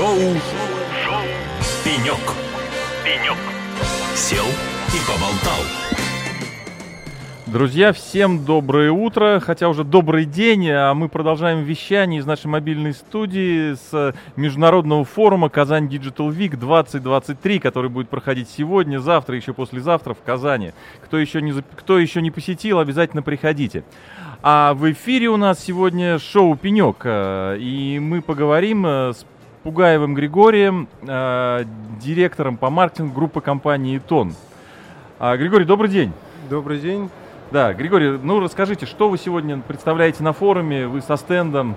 Шоу, Шоу. «Пенек». «Пенек». Сел и поболтал. Друзья, всем доброе утро, хотя уже добрый день, а мы продолжаем вещание из нашей мобильной студии с международного форума Казань Digital Week 2023, который будет проходить сегодня, завтра, еще послезавтра в Казани. Кто еще не, кто еще не посетил, обязательно приходите. А в эфире у нас сегодня шоу «Пенек», э, и мы поговорим э, с Пугаевым Григорием, э, директором по маркетингу группы компании «Тон». А, Григорий, добрый день. Добрый день. Да, Григорий, ну расскажите, что вы сегодня представляете на форуме, вы со стендом?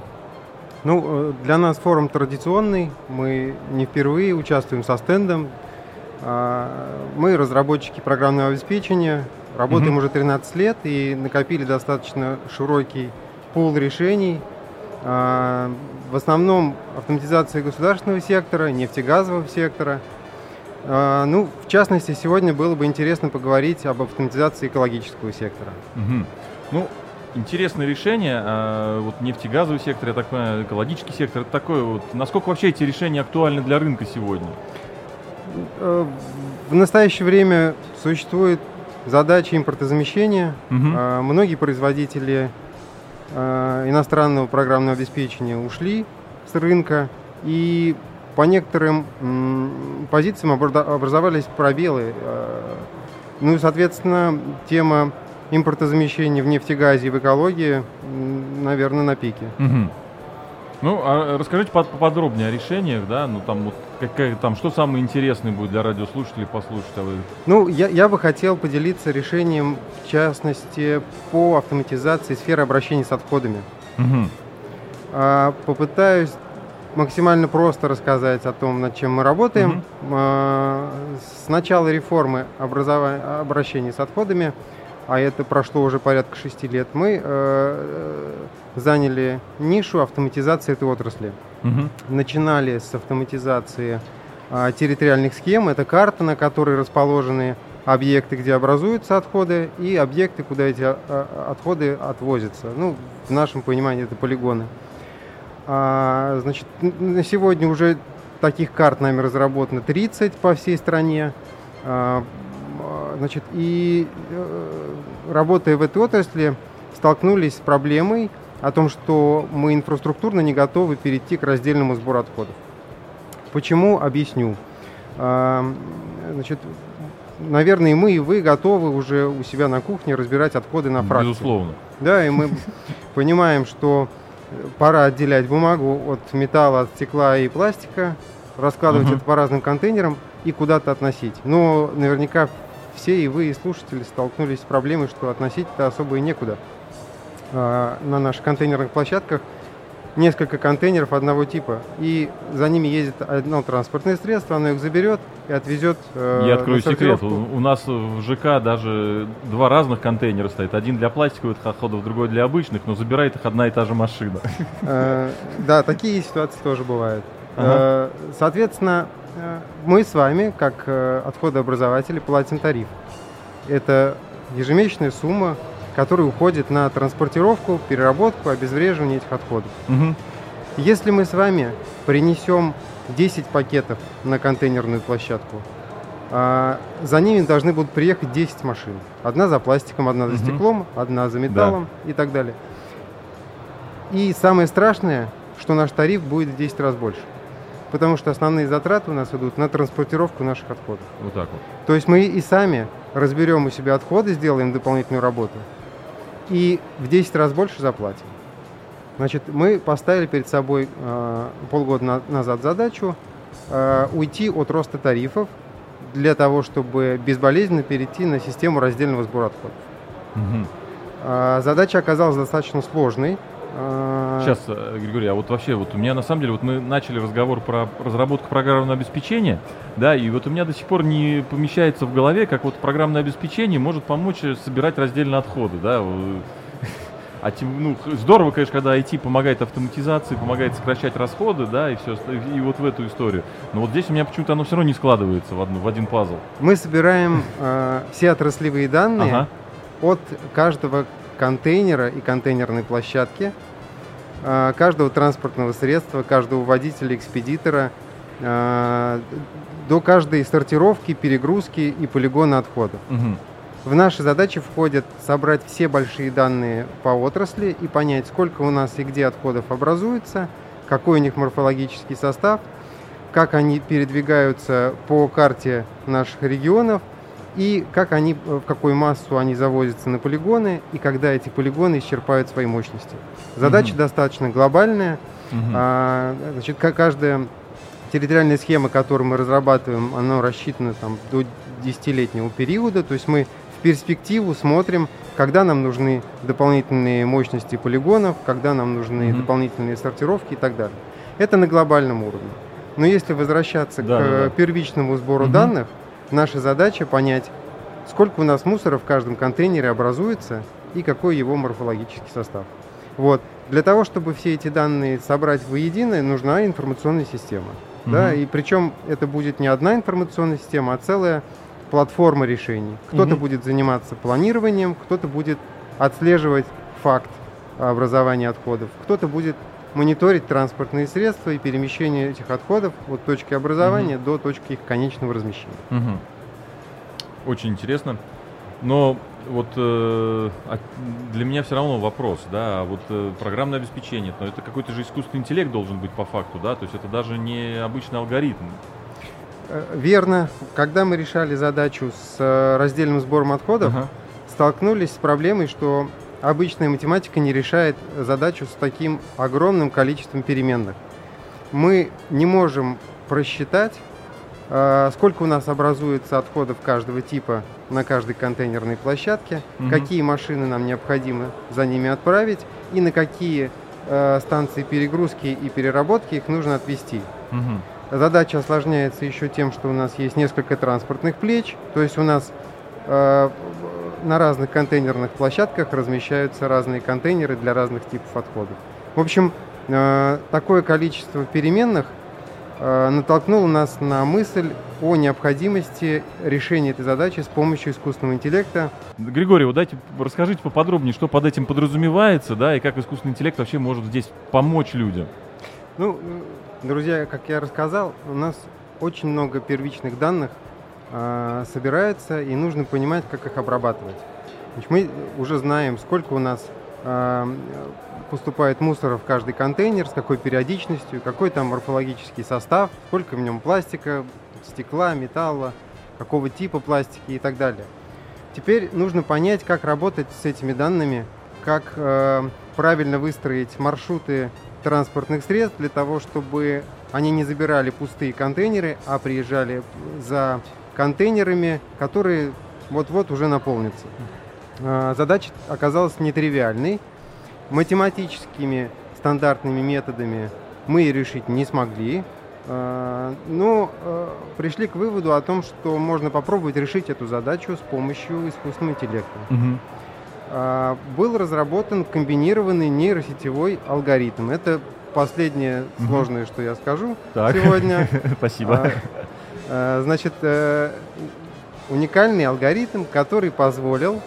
Ну, э, для нас форум традиционный, мы не впервые участвуем со стендом. А, мы разработчики программного обеспечения, работаем угу. уже 13 лет и накопили достаточно широкий пул решений. А, в основном автоматизация государственного сектора, нефтегазового сектора – а, ну, в частности, сегодня было бы интересно поговорить об автоматизации экологического сектора. Угу. Ну, интересное решение. А, вот нефтегазовый сектор, я так понимаю, экологический сектор, это такое вот. Насколько вообще эти решения актуальны для рынка сегодня? Э, в настоящее время существует задача импортозамещения. Угу. Многие производители иностранного программного обеспечения ушли с рынка, и по некоторым позициям образовались пробелы. Э, ну и, соответственно, тема импортозамещения в нефтегазе и в экологии, наверное, на пике. Угу. Ну, а расскажите поподробнее о решениях, да, ну там вот какая, там что самое интересное будет для радиослушателей послушать, а вы... Ну, я, я бы хотел поделиться решением, в частности, по автоматизации сферы обращения с отходами. Угу. Попытаюсь максимально просто рассказать о том, над чем мы работаем. Угу. С начала реформы образования, обращения с отходами, а это прошло уже порядка шести лет, мы э, заняли нишу автоматизации этой отрасли. Угу. Начинали с автоматизации э, территориальных схем. Это карта, на которой расположены объекты, где образуются отходы, и объекты, куда эти э, отходы отвозятся. Ну, в нашем понимании это полигоны. А, значит, на сегодня уже таких карт нами разработано 30 по всей стране. А, значит, и э, работая в этой отрасли, столкнулись с проблемой о том, что мы инфраструктурно не готовы перейти к раздельному сбору отходов. Почему? Объясню. А, значит, наверное, и мы, и вы готовы уже у себя на кухне разбирать отходы на фракции. Безусловно. Да, и мы понимаем, что пора отделять бумагу от металла, от стекла и пластика, раскладывать uh-huh. это по разным контейнерам и куда-то относить. Но наверняка все и вы, и слушатели столкнулись с проблемой, что относить-то особо и некуда. А, на наших контейнерных площадках несколько контейнеров одного типа, и за ними ездит одно транспортное средство, оно их заберет и отвезет. Э, Я открою секрет, у, у нас в ЖК даже два разных контейнера стоит, один для пластиковых отходов, другой для обычных, но забирает их одна и та же машина. Э, да, такие ситуации тоже бывают. Э, соответственно, мы с вами, как э, отходообразователи, платим тариф. Это ежемесячная сумма, который уходит на транспортировку, переработку, обезвреживание этих отходов. Угу. Если мы с вами принесем 10 пакетов на контейнерную площадку, а, за ними должны будут приехать 10 машин. Одна за пластиком, одна за угу. стеклом, одна за металлом да. и так далее. И самое страшное, что наш тариф будет в 10 раз больше. Потому что основные затраты у нас идут на транспортировку наших отходов. Вот так вот. То есть мы и сами разберем у себя отходы, сделаем дополнительную работу, и в 10 раз больше заплатим. Значит, мы поставили перед собой э, полгода на, назад задачу э, уйти от роста тарифов для того, чтобы безболезненно перейти на систему раздельного сбора отходов. Угу. Э, задача оказалась достаточно сложной, Сейчас, э, Григорий, а вот вообще, вот у меня на самом деле, вот мы начали разговор про разработку программного обеспечения, да, и вот у меня до сих пор не помещается в голове, как вот программное обеспечение может помочь собирать раздельно отходы, да. А тем, ну, здорово, конечно, когда IT помогает автоматизации, помогает сокращать расходы, да, и все, и вот в эту историю. Но вот здесь у меня почему-то оно все равно не складывается в, одну, в один пазл. Мы собираем э, все отраслевые данные ага. от каждого контейнера и контейнерной площадки, а, каждого транспортного средства, каждого водителя, экспедитора э, до каждой сортировки, перегрузки и полигона отходов. Мгм. В наши задачи входит собрать все большие данные по отрасли и понять, сколько у нас и где отходов образуется, какой у них морфологический состав, как они передвигаются по карте наших регионов и как они, э, в какую массу они завозятся на полигоны и когда эти полигоны исчерпают свои мощности. Задача Мгм. достаточно глобальная. Мгм. А, значит, ка- каждая территориальная схема, которую мы разрабатываем, она рассчитана там, до десятилетнего периода. То есть мы в перспективу смотрим, когда нам нужны дополнительные мощности полигонов, когда нам нужны Мгм. дополнительные сортировки и так далее. Это на глобальном уровне. Но если возвращаться Да, к да, первичному сбору Мгм. данных, наша задача понять, сколько у нас мусора в каждом контейнере образуется и какой его морфологический состав. Вот. Для того, чтобы все эти данные собрать воедино, нужна информационная система. Да? Мгм. И причем это будет не одна информационная система, а целая платформа решений. Кто-то Мгм. будет заниматься планированием, кто-то будет отслеживать факт образования отходов, кто-то будет мониторить транспортные средства и перемещение этих отходов от точки образования до точки их конечного размещения. Мгм. Очень интересно. Но вот э, а для меня все равно вопрос, да, а вот э, программное обеспечение, но это какой-то же искусственный интеллект должен быть по факту, да, то есть это даже не обычный алгоритм. Э, Верно. Когда мы решали задачу с э, раздельным сбором отходов, Ага. столкнулись с проблемой, что обычная математика не решает задачу с таким огромным количеством переменных. Мы не можем просчитать, э, сколько у нас образуется отходов каждого типа на каждой контейнерной площадке, Мгм. какие машины нам необходимо за ними отправить и на какие э, станции перегрузки и переработки их нужно отвезти. Мгм. Задача осложняется еще тем, что у нас есть несколько транспортных плеч, то есть у нас э, на разных контейнерных площадках размещаются разные контейнеры для разных типов отходов. В общем, э, такое количество переменных э, натолкнуло нас на мысль о необходимости решения этой задачи с помощью искусственного интеллекта. Григорий, вот дайте расскажите поподробнее, что под этим подразумевается, да, и как искусственный интеллект вообще может здесь помочь людям. Ну, э, друзья, как я рассказал, у нас очень много первичных данных э, собирается, и нужно понимать, как их обрабатывать. Мы уже знаем, сколько у нас э, поступает мусора в каждый контейнер, с какой периодичностью, какой там морфологический состав, сколько в нем пластика, стекла, металла, какого типа пластики и так далее. Теперь нужно понять, как работать с этими данными, как э, правильно выстроить маршруты транспортных средств для того, чтобы они не забирали пустые контейнеры, а приезжали за контейнерами, которые вот-вот уже наполнятся. Э, Задача оказалась нетривиальной. Математическими стандартными методами мы решить не смогли. Э, Но э, пришли к выводу о том, что можно попробовать решить эту задачу с помощью искусственного интеллекта. А, был разработан комбинированный нейросетевой алгоритм. Это последнее Мгм. сложное, что я скажу Так. сегодня. Спасибо. А, Значит, э, уникальный алгоритм, который позволил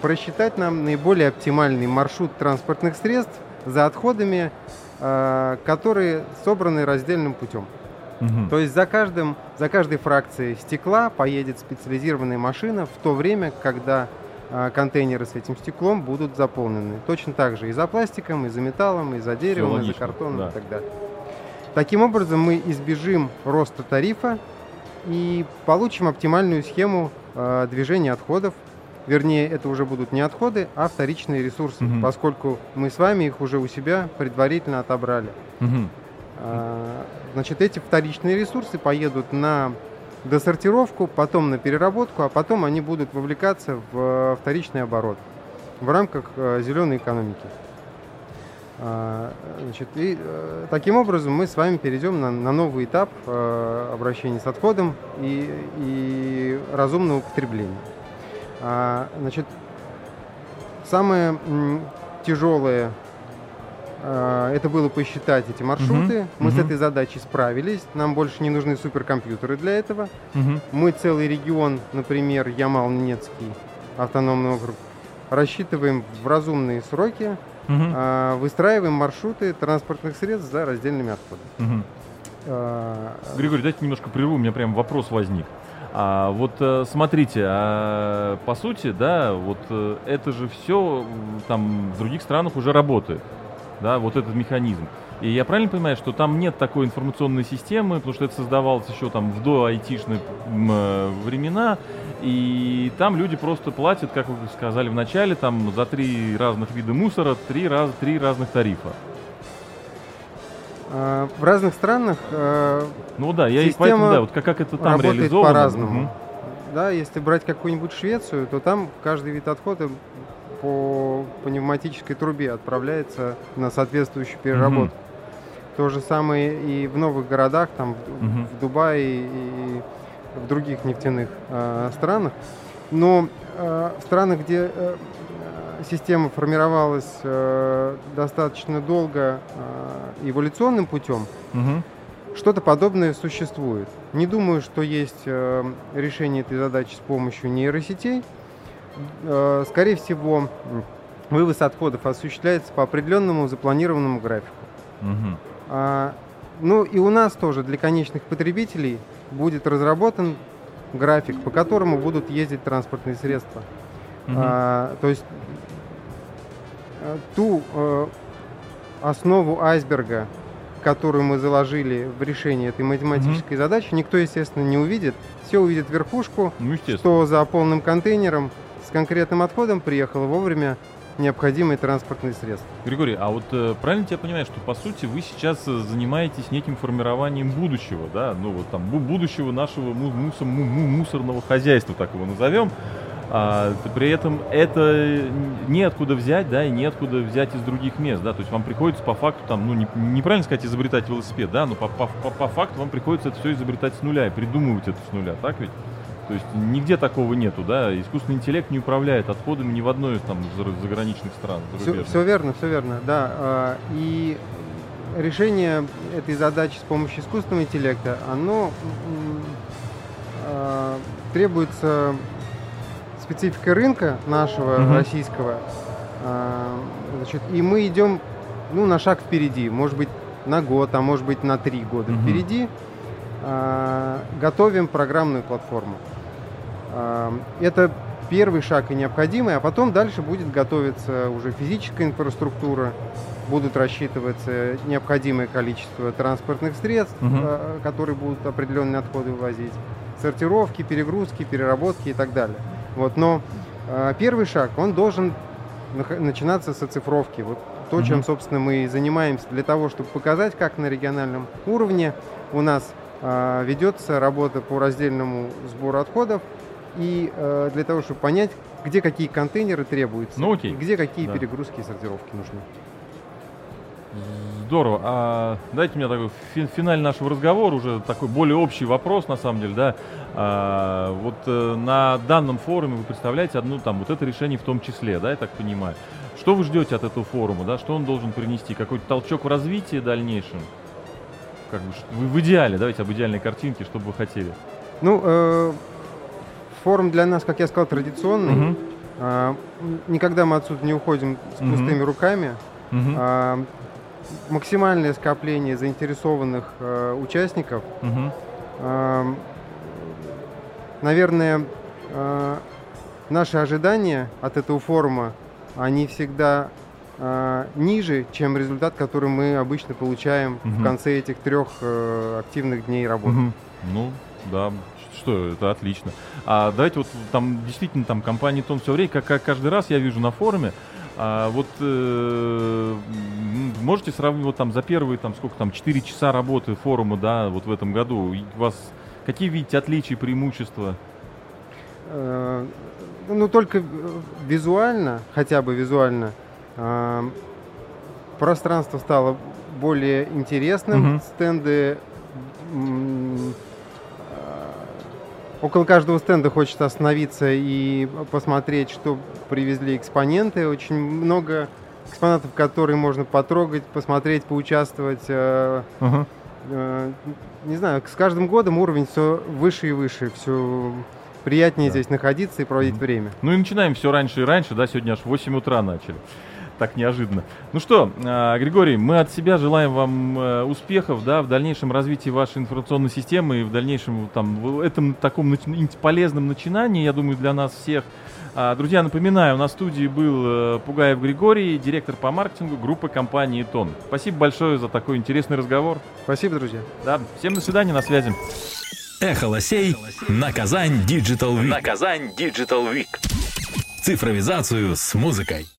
просчитать нам наиболее оптимальный маршрут транспортных средств за отходами, а, которые собраны раздельным путем. Мгм. То есть за, каждым, за каждой фракцией стекла поедет специализированная машина в то время, когда контейнеры с этим стеклом будут заполнены. Точно так же и за пластиком, и за металлом, и за деревом, и за картоном да. и так далее. Таким образом мы избежим роста тарифа и получим оптимальную схему а, движения отходов. Вернее, это уже будут не отходы, а вторичные ресурсы, Мгм. поскольку мы с вами их уже у себя предварительно отобрали. Мгм. А, Значит, эти вторичные ресурсы поедут на досортировку, потом на переработку, а потом они будут вовлекаться в вторичный оборот в рамках э, зеленой экономики. А, Значит, и э, таким образом мы с вами перейдем на, на новый этап э, обращения с отходом и, и разумного потребления. А, Значит, самое тяжелое а, это было посчитать эти маршруты. Мгм, Мы с мгм. этой задачей справились. Нам больше не нужны суперкомпьютеры для этого. Мгм. Мы целый регион, например, Ямал-Ненецкий автономный округ, рассчитываем в разумные сроки, А, выстраиваем маршруты транспортных средств за раздельными отходами. Мгм. э, Григорий, дайте немножко прерву, у меня прям вопрос возник. А вот э, смотрите, а, по сути, да, вот э, это же все там в других странах уже работает, да, вот этот механизм. И я правильно понимаю, что там нет такой информационной системы, потому что это создавалось еще там в до айтишные э, времена, и там люди просто платят, как вы сказали в начале, там за три разных вида мусора три, раз, три разных тарифа. А, в разных странах э, ну да, я и поэтому да, вот как, как это там реализовано. по-разному. Угу. Да, если брать какую-нибудь Швецию, то там каждый вид отхода по пневматической трубе отправляется на соответствующую переработку. Угу. То же самое и в новых городах, там угу. в Дубае и в других нефтяных э, странах. Но э, в странах, где э, система формировалась э, достаточно долго э, эволюционным путем, угу. что-то подобное существует. Не думаю, что есть э, решение этой задачи с помощью нейросетей. Э, скорее всего, вывоз отходов осуществляется по определенному запланированному графику. Угу. А, ну и у нас тоже для конечных потребителей будет разработан график, по которому будут ездить транспортные средства. Угу. А, то есть Э, ту э, основу айсберга, которую мы заложили в решении этой математической mm-hmm. задачи, никто, естественно, не увидит. Все увидят верхушку, ну, что за полным контейнером с конкретным отходом приехало вовремя необходимые транспортные средства. Григорий, а вот э, правильно я понимаю, что по сути вы сейчас э, занимаетесь неким формированием будущего, да, ну вот там будущего нашего мусор, мусорного хозяйства, так его назовем, а, при этом это неоткуда взять, да, и неоткуда взять из других мест, да, то есть вам приходится по факту, там, ну, не, неправильно сказать изобретать велосипед, да, но по, по, по, по факту вам приходится это все изобретать с нуля и придумывать это с нуля, так ведь? То есть нигде такого нету, да, искусственный интеллект не управляет отходами ни в одной из там заграничных стран. Все, все верно, все верно, да, а, и решение этой задачи с помощью искусственного интеллекта, оно а, требуется специфика рынка нашего угу. российского. А, значит, и мы идем ну, на шаг впереди, может быть, на год, а может быть, на три года угу. впереди. Готовим программную платформу. А, это первый шаг и необходимый, а потом дальше будет готовиться уже физическая инфраструктура, будут рассчитываться необходимое количество транспортных средств, угу. которые будут определенные отходы вывозить, сортировки, перегрузки, переработки и так далее. Вот, но э, первый шаг, он должен начинаться с оцифровки. Вот то, угу. чем, собственно, мы и занимаемся для того, чтобы показать, как на региональном уровне у нас э, ведется работа по раздельному сбору отходов и э, для того, чтобы понять, где какие контейнеры требуются, ну, окей. где какие да. перегрузки и сортировки нужны. Здорово. А дайте мне такой финаль нашего разговора, уже такой более общий вопрос, на самом деле, да. А, вот э, на данном форуме вы представляете одно там вот это решение в том числе, да, я так понимаю. Что вы ждете от этого форума, да? Что он должен принести? Какой-то толчок в развитии дальнейшем? Как бы, в, в идеале, давайте об идеальной картинке, что бы вы хотели? Ну, э, форум для нас, как я сказал, традиционный. Угу. Э, никогда мы отсюда не уходим с угу. пустыми руками. Угу. Э, максимальное скопление заинтересованных э, участников. Угу. Э, наверное, э, наши ожидания от этого форума, они всегда э, ниже, чем результат, который мы обычно получаем угу. в конце этих трех э, активных дней работы. Угу. Ну, да, что, это отлично. А давайте вот там действительно там компания Тон все время, как, как каждый раз я вижу на форуме, а вот э, можете сравнить вот там за первые там сколько там 4 часа работы форума, да, вот в этом году, у вас какие видите отличия, преимущества? Э, ну только визуально, хотя бы визуально, э, пространство стало более интересным, угу. стенды Около каждого стенда хочется остановиться и посмотреть, что привезли экспоненты. Очень много экспонатов, которые можно потрогать, посмотреть, поучаствовать. Uh-huh. Не знаю, с каждым годом уровень все выше и выше, все приятнее да. здесь находиться и проводить uh-huh. время. Ну и начинаем все раньше и раньше, да, сегодня аж в 8 утра начали. Так неожиданно. Ну что, а, Григорий, мы от себя желаем вам э, успехов, да, в дальнейшем развитии вашей информационной системы и в дальнейшем там в этом таком полезном начинании, я думаю, для нас всех. А, друзья, напоминаю, на студии был э, Пугаев Григорий, директор по маркетингу группы компании «Тон». Спасибо большое за такой интересный разговор. Спасибо, друзья. Да, всем до свидания, на связи. Эхо Лосей на Казань Digital Week. На Казань Digital Week. Цифровизацию с музыкой.